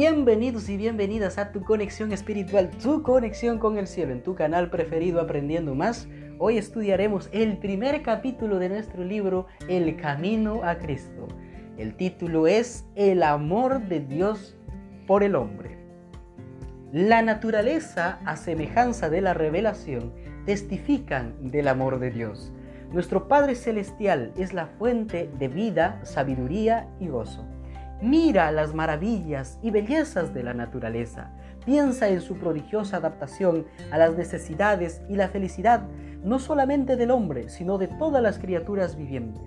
Bienvenidos y bienvenidas a tu conexión espiritual, tu conexión con el cielo, en tu canal preferido Aprendiendo Más. Hoy estudiaremos el primer capítulo de nuestro libro El Camino a Cristo. El título es El amor de Dios por el hombre. La naturaleza, a semejanza de la revelación, testifican del amor de Dios. Nuestro Padre Celestial es la fuente de vida, sabiduría y gozo. Mira las maravillas y bellezas de la naturaleza. Piensa en su prodigiosa adaptación a las necesidades y la felicidad no solamente del hombre, sino de todas las criaturas vivientes.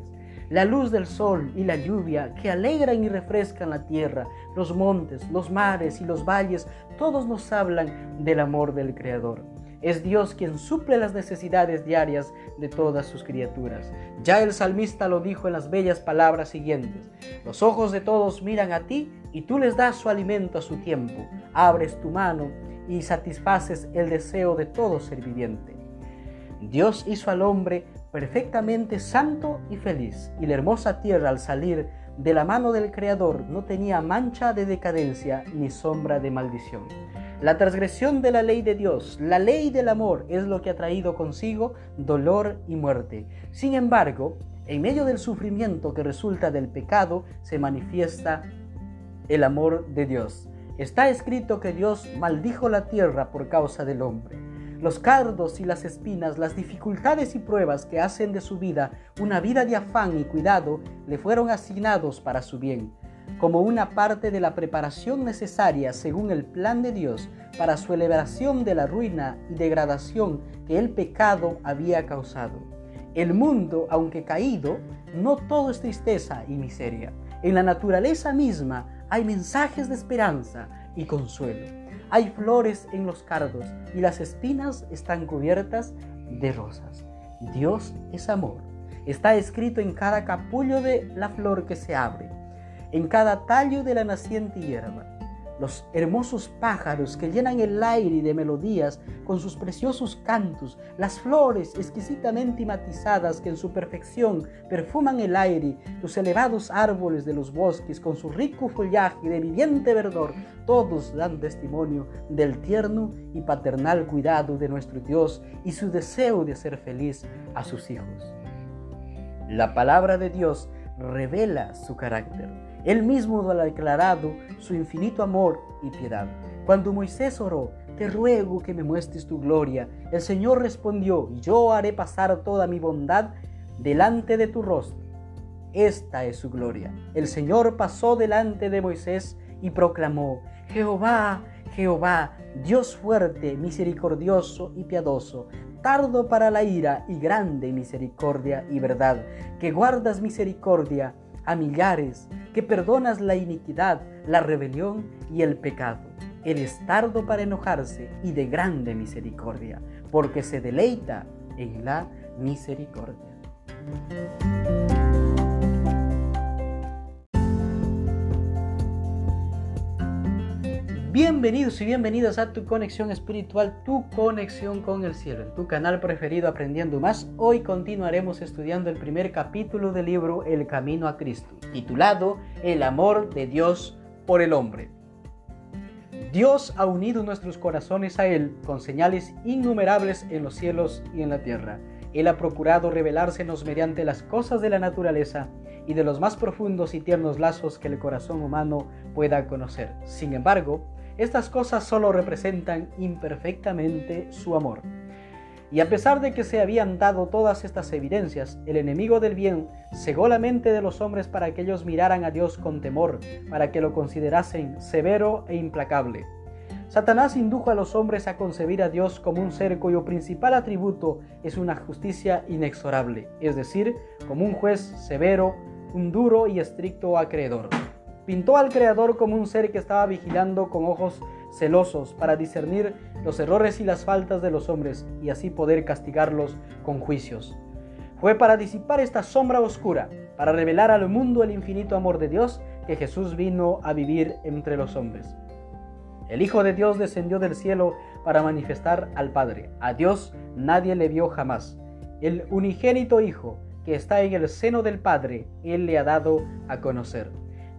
La luz del sol y la lluvia que alegran y refrescan la tierra, los montes, los mares y los valles, todos nos hablan del amor del Creador. Es Dios quien suple las necesidades diarias de todas sus criaturas. Ya el salmista lo dijo en las bellas palabras siguientes. Los ojos de todos miran a ti y tú les das su alimento a su tiempo. Abres tu mano y satisfaces el deseo de todo ser viviente. Dios hizo al hombre perfectamente santo y feliz, y la hermosa tierra al salir de la mano del Creador no tenía mancha de decadencia ni sombra de maldición. La transgresión de la ley de Dios, la ley del amor, es lo que ha traído consigo dolor y muerte. Sin embargo, en medio del sufrimiento que resulta del pecado, se manifiesta el amor de Dios. Está escrito que Dios maldijo la tierra por causa del hombre. Los cardos y las espinas, las dificultades y pruebas que hacen de su vida una vida de afán y cuidado, le fueron asignados para su bien como una parte de la preparación necesaria según el plan de Dios para su elevación de la ruina y degradación que el pecado había causado. El mundo, aunque caído, no todo es tristeza y miseria. En la naturaleza misma hay mensajes de esperanza y consuelo. Hay flores en los cardos y las espinas están cubiertas de rosas. Dios es amor. Está escrito en cada capullo de la flor que se abre en cada tallo de la naciente hierba. Los hermosos pájaros que llenan el aire de melodías con sus preciosos cantos, las flores exquisitamente matizadas que en su perfección perfuman el aire, los elevados árboles de los bosques con su rico follaje de viviente verdor, todos dan testimonio del tierno y paternal cuidado de nuestro Dios y su deseo de ser feliz a sus hijos. La palabra de Dios revela su carácter él mismo ha declarado su infinito amor y piedad. Cuando Moisés oró, te ruego que me muestres tu gloria, el Señor respondió, yo haré pasar toda mi bondad delante de tu rostro. Esta es su gloria. El Señor pasó delante de Moisés y proclamó, Jehová, Jehová, Dios fuerte, misericordioso y piadoso, tardo para la ira y grande misericordia y verdad, que guardas misericordia a millares, que perdonas la iniquidad, la rebelión y el pecado. Eres tardo para enojarse y de grande misericordia, porque se deleita en la misericordia. Bienvenidos y bienvenidas a tu conexión espiritual, tu conexión con el cielo, en tu canal preferido Aprendiendo Más. Hoy continuaremos estudiando el primer capítulo del libro El Camino a Cristo, titulado El amor de Dios por el hombre. Dios ha unido nuestros corazones a Él con señales innumerables en los cielos y en la tierra. Él ha procurado revelársenos mediante las cosas de la naturaleza y de los más profundos y tiernos lazos que el corazón humano pueda conocer. Sin embargo, estas cosas solo representan imperfectamente su amor. Y a pesar de que se habían dado todas estas evidencias, el enemigo del bien cegó la mente de los hombres para que ellos miraran a Dios con temor, para que lo considerasen severo e implacable. Satanás indujo a los hombres a concebir a Dios como un ser cuyo principal atributo es una justicia inexorable, es decir, como un juez severo, un duro y estricto acreedor. Pintó al Creador como un ser que estaba vigilando con ojos celosos para discernir los errores y las faltas de los hombres y así poder castigarlos con juicios. Fue para disipar esta sombra oscura, para revelar al mundo el infinito amor de Dios, que Jesús vino a vivir entre los hombres. El Hijo de Dios descendió del cielo para manifestar al Padre. A Dios nadie le vio jamás. El unigénito Hijo que está en el seno del Padre, Él le ha dado a conocer.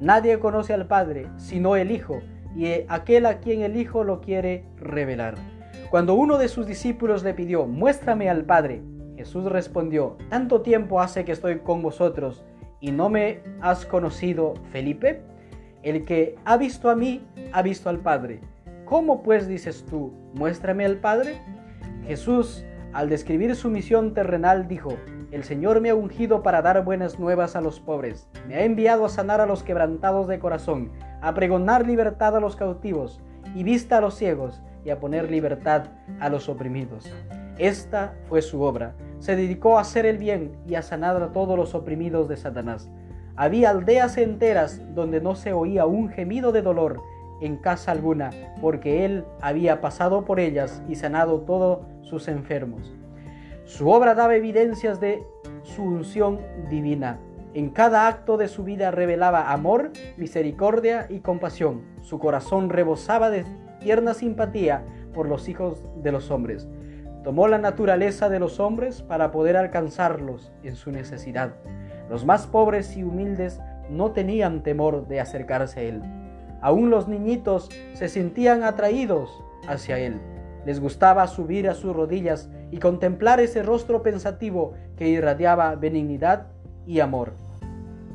Nadie conoce al Padre sino el Hijo, y aquel a quien el Hijo lo quiere revelar. Cuando uno de sus discípulos le pidió, muéstrame al Padre, Jesús respondió, ¿tanto tiempo hace que estoy con vosotros y no me has conocido, Felipe? El que ha visto a mí, ha visto al Padre. ¿Cómo pues dices tú, muéstrame al Padre? Jesús, al describir su misión terrenal, dijo, el Señor me ha ungido para dar buenas nuevas a los pobres, me ha enviado a sanar a los quebrantados de corazón, a pregonar libertad a los cautivos y vista a los ciegos y a poner libertad a los oprimidos. Esta fue su obra. Se dedicó a hacer el bien y a sanar a todos los oprimidos de Satanás. Había aldeas enteras donde no se oía un gemido de dolor en casa alguna, porque él había pasado por ellas y sanado todos sus enfermos. Su obra daba evidencias de su unción divina. En cada acto de su vida revelaba amor, misericordia y compasión. Su corazón rebosaba de tierna simpatía por los hijos de los hombres. Tomó la naturaleza de los hombres para poder alcanzarlos en su necesidad. Los más pobres y humildes no tenían temor de acercarse a él. Aún los niñitos se sentían atraídos hacia él. Les gustaba subir a sus rodillas y contemplar ese rostro pensativo que irradiaba benignidad y amor.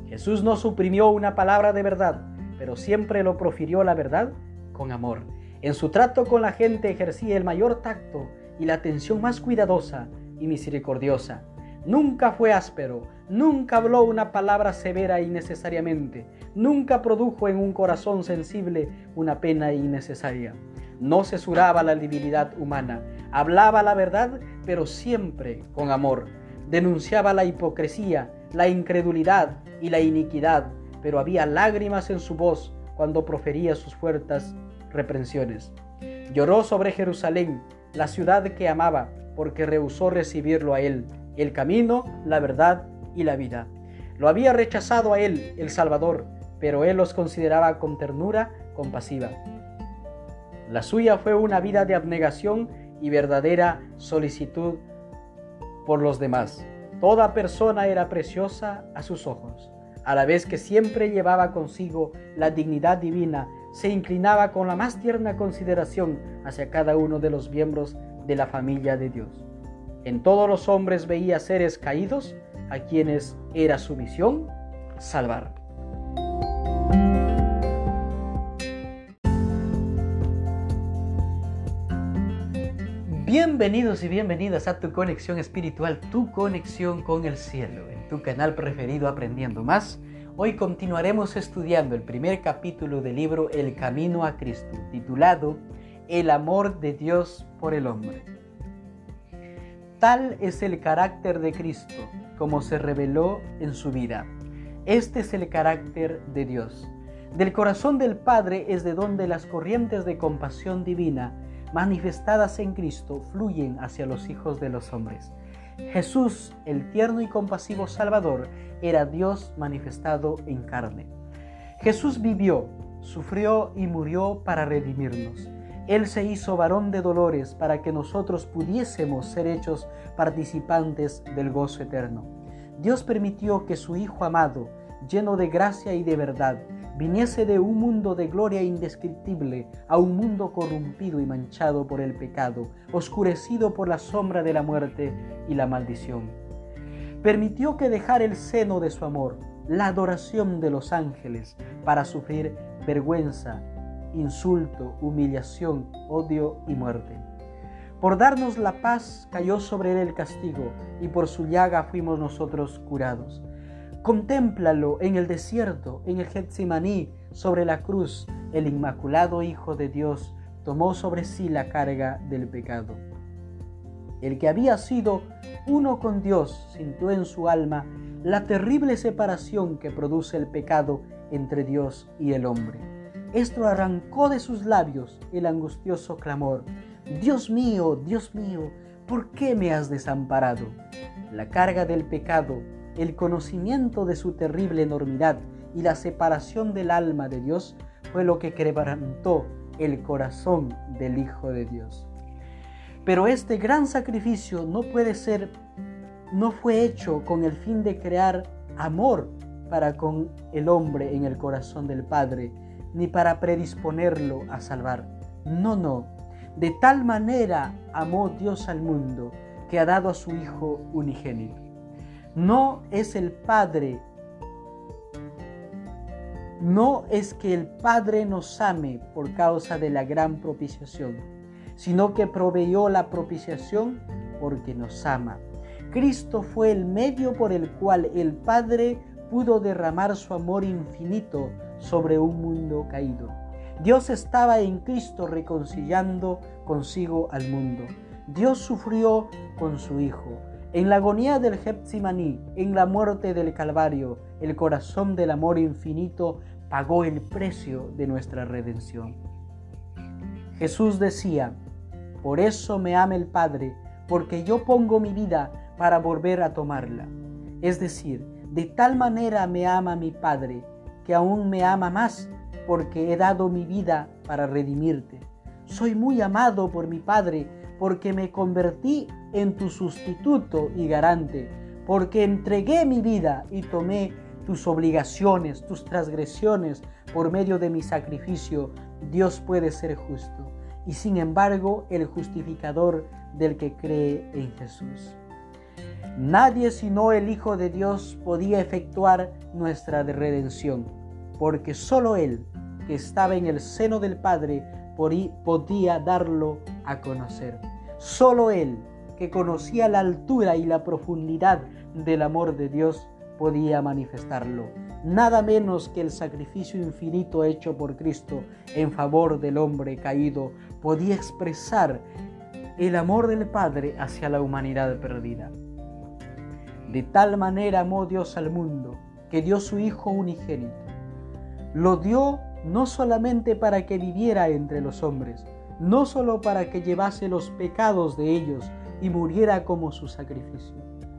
Jesús no suprimió una palabra de verdad, pero siempre lo profirió la verdad con amor. En su trato con la gente ejercía el mayor tacto y la atención más cuidadosa y misericordiosa. Nunca fue áspero, nunca habló una palabra severa innecesariamente, nunca produjo en un corazón sensible una pena innecesaria. No cesuraba la debilidad humana, hablaba la verdad, pero siempre con amor. Denunciaba la hipocresía, la incredulidad y la iniquidad, pero había lágrimas en su voz cuando profería sus fuertes reprensiones. Lloró sobre Jerusalén, la ciudad que amaba, porque rehusó recibirlo a él, el camino, la verdad y la vida. Lo había rechazado a él, el Salvador, pero él los consideraba con ternura compasiva. La suya fue una vida de abnegación y verdadera solicitud por los demás. Toda persona era preciosa a sus ojos. A la vez que siempre llevaba consigo la dignidad divina, se inclinaba con la más tierna consideración hacia cada uno de los miembros de la familia de Dios. En todos los hombres veía seres caídos a quienes era su misión salvar. Bienvenidos y bienvenidas a tu conexión espiritual, tu conexión con el cielo, en tu canal preferido Aprendiendo Más. Hoy continuaremos estudiando el primer capítulo del libro El Camino a Cristo, titulado El amor de Dios por el hombre. Tal es el carácter de Cristo, como se reveló en su vida. Este es el carácter de Dios. Del corazón del Padre es de donde las corrientes de compasión divina manifestadas en Cristo fluyen hacia los hijos de los hombres. Jesús, el tierno y compasivo Salvador, era Dios manifestado en carne. Jesús vivió, sufrió y murió para redimirnos. Él se hizo varón de dolores para que nosotros pudiésemos ser hechos participantes del gozo eterno. Dios permitió que su Hijo amado, lleno de gracia y de verdad, viniese de un mundo de gloria indescriptible a un mundo corrompido y manchado por el pecado, oscurecido por la sombra de la muerte y la maldición. Permitió que dejara el seno de su amor, la adoración de los ángeles, para sufrir vergüenza, insulto, humillación, odio y muerte. Por darnos la paz cayó sobre él el castigo, y por su llaga fuimos nosotros curados. Contémplalo en el desierto, en el Getsemaní, sobre la cruz. El inmaculado Hijo de Dios tomó sobre sí la carga del pecado. El que había sido uno con Dios sintió en su alma la terrible separación que produce el pecado entre Dios y el hombre. Esto arrancó de sus labios el angustioso clamor, Dios mío, Dios mío, ¿por qué me has desamparado? La carga del pecado el conocimiento de su terrible enormidad y la separación del alma de Dios fue lo que quebrantó el corazón del Hijo de Dios. Pero este gran sacrificio no puede ser, no fue hecho con el fin de crear amor para con el hombre en el corazón del Padre, ni para predisponerlo a salvar. No, no. De tal manera amó Dios al mundo que ha dado a su Hijo unigénito. No es el Padre, no es que el Padre nos ame por causa de la gran propiciación, sino que proveyó la propiciación porque nos ama. Cristo fue el medio por el cual el Padre pudo derramar su amor infinito sobre un mundo caído. Dios estaba en Cristo reconciliando consigo al mundo. Dios sufrió con su Hijo. En la agonía del Getsemaní, en la muerte del Calvario, el corazón del amor infinito pagó el precio de nuestra redención. Jesús decía, por eso me ama el Padre, porque yo pongo mi vida para volver a tomarla. Es decir, de tal manera me ama mi Padre, que aún me ama más, porque he dado mi vida para redimirte. Soy muy amado por mi Padre, porque me convertí en tu sustituto y garante, porque entregué mi vida y tomé tus obligaciones, tus transgresiones por medio de mi sacrificio. Dios puede ser justo y sin embargo el justificador del que cree en Jesús. Nadie sino el Hijo de Dios podía efectuar nuestra redención, porque sólo Él, que estaba en el seno del Padre, podía darlo a conocer. Sólo Él, que conocía la altura y la profundidad del amor de Dios, podía manifestarlo. Nada menos que el sacrificio infinito hecho por Cristo en favor del hombre caído podía expresar el amor del Padre hacia la humanidad perdida. De tal manera amó Dios al mundo que dio su Hijo unigénito. Lo dio no solamente para que viviera entre los hombres, no solo para que llevase los pecados de ellos y muriera como su sacrificio,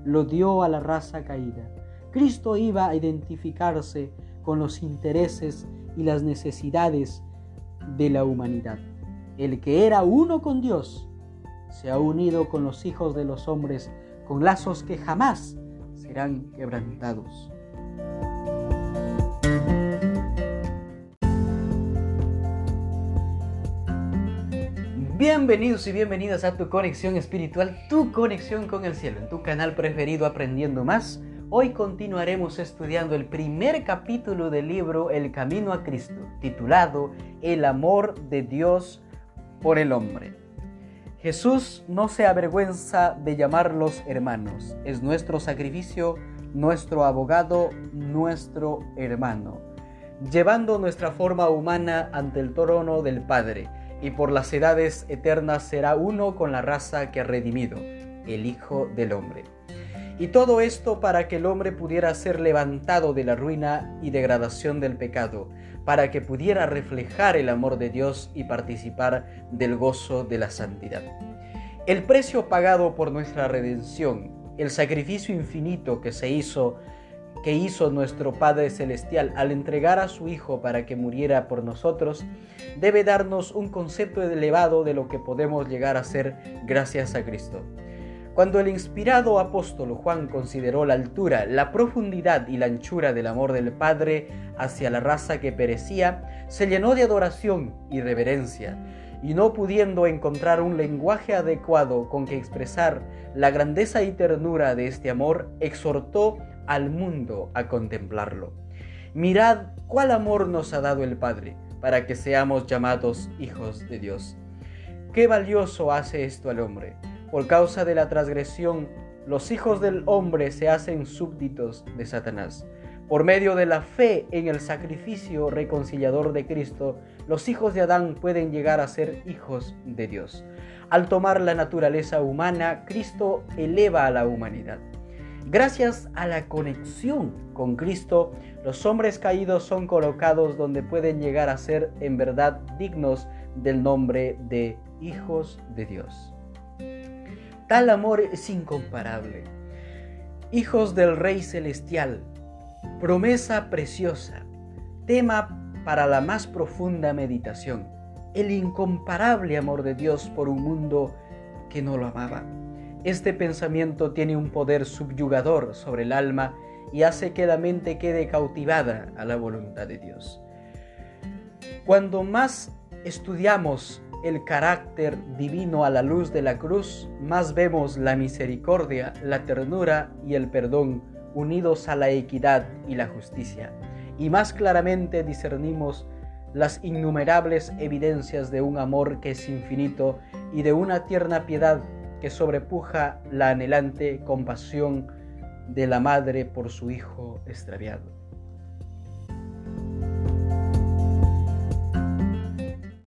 lo dio a la raza caída. Cristo iba a identificarse con los intereses y las necesidades de la humanidad. El que era uno con Dios se ha unido con los hijos de los hombres con lazos que jamás serán quebrantados. Bienvenidos y bienvenidas a tu conexión espiritual, tu conexión con el cielo, en tu canal preferido Aprendiendo Más. Hoy continuaremos estudiando el primer capítulo del libro El Camino a Cristo, titulado El amor de Dios por el hombre. Jesús no se avergüenza de llamarlos hermanos. Es nuestro sacrificio, nuestro abogado, nuestro hermano, llevando nuestra forma humana ante el trono del Padre, y por las edades eternas será uno con la raza que ha redimido, el Hijo del Hombre. Y todo esto para que el hombre pudiera ser levantado de la ruina y degradación del pecado, para que pudiera reflejar el amor de Dios y participar del gozo de la santidad. El precio pagado por nuestra redención, el sacrificio infinito que se hizo que hizo nuestro Padre Celestial al entregar a su Hijo para que muriera por nosotros, debe darnos un concepto elevado de lo que podemos llegar a ser gracias a Cristo. Cuando el inspirado apóstol Juan consideró la altura, la profundidad y la anchura del amor del Padre hacia la raza que perecía, se llenó de adoración y reverencia, y no pudiendo encontrar un lenguaje adecuado con que expresar la grandeza y ternura de este amor, exhortó al mundo a contemplarlo. Mirad cuál amor nos ha dado el Padre para que seamos llamados hijos de Dios. Qué valioso hace esto al hombre por causa de la transgresión, los hijos del hombre se hacen súbditos de Satanás. Por medio de la fe en el sacrificio reconciliador de Cristo, los hijos de Adán pueden llegar a ser hijos de Dios. Al tomar la naturaleza humana, Cristo eleva a la humanidad. Gracias a la conexión con Cristo, los hombres caídos son colocados donde pueden llegar a ser en verdad dignos del nombre de hijos de Dios. Tal amor es incomparable. Hijos del Rey Celestial, promesa preciosa, tema para la más profunda meditación, el incomparable amor de Dios por un mundo que no lo amaba. Este pensamiento tiene un poder subyugador sobre el alma y hace que la mente quede cautivada a la voluntad de Dios. Cuando más estudiamos el carácter divino a la luz de la cruz, más vemos la misericordia, la ternura y el perdón unidos a la equidad y la justicia, y más claramente discernimos las innumerables evidencias de un amor que es infinito y de una tierna piedad que sobrepuja la anhelante compasión de la madre por su hijo extraviado.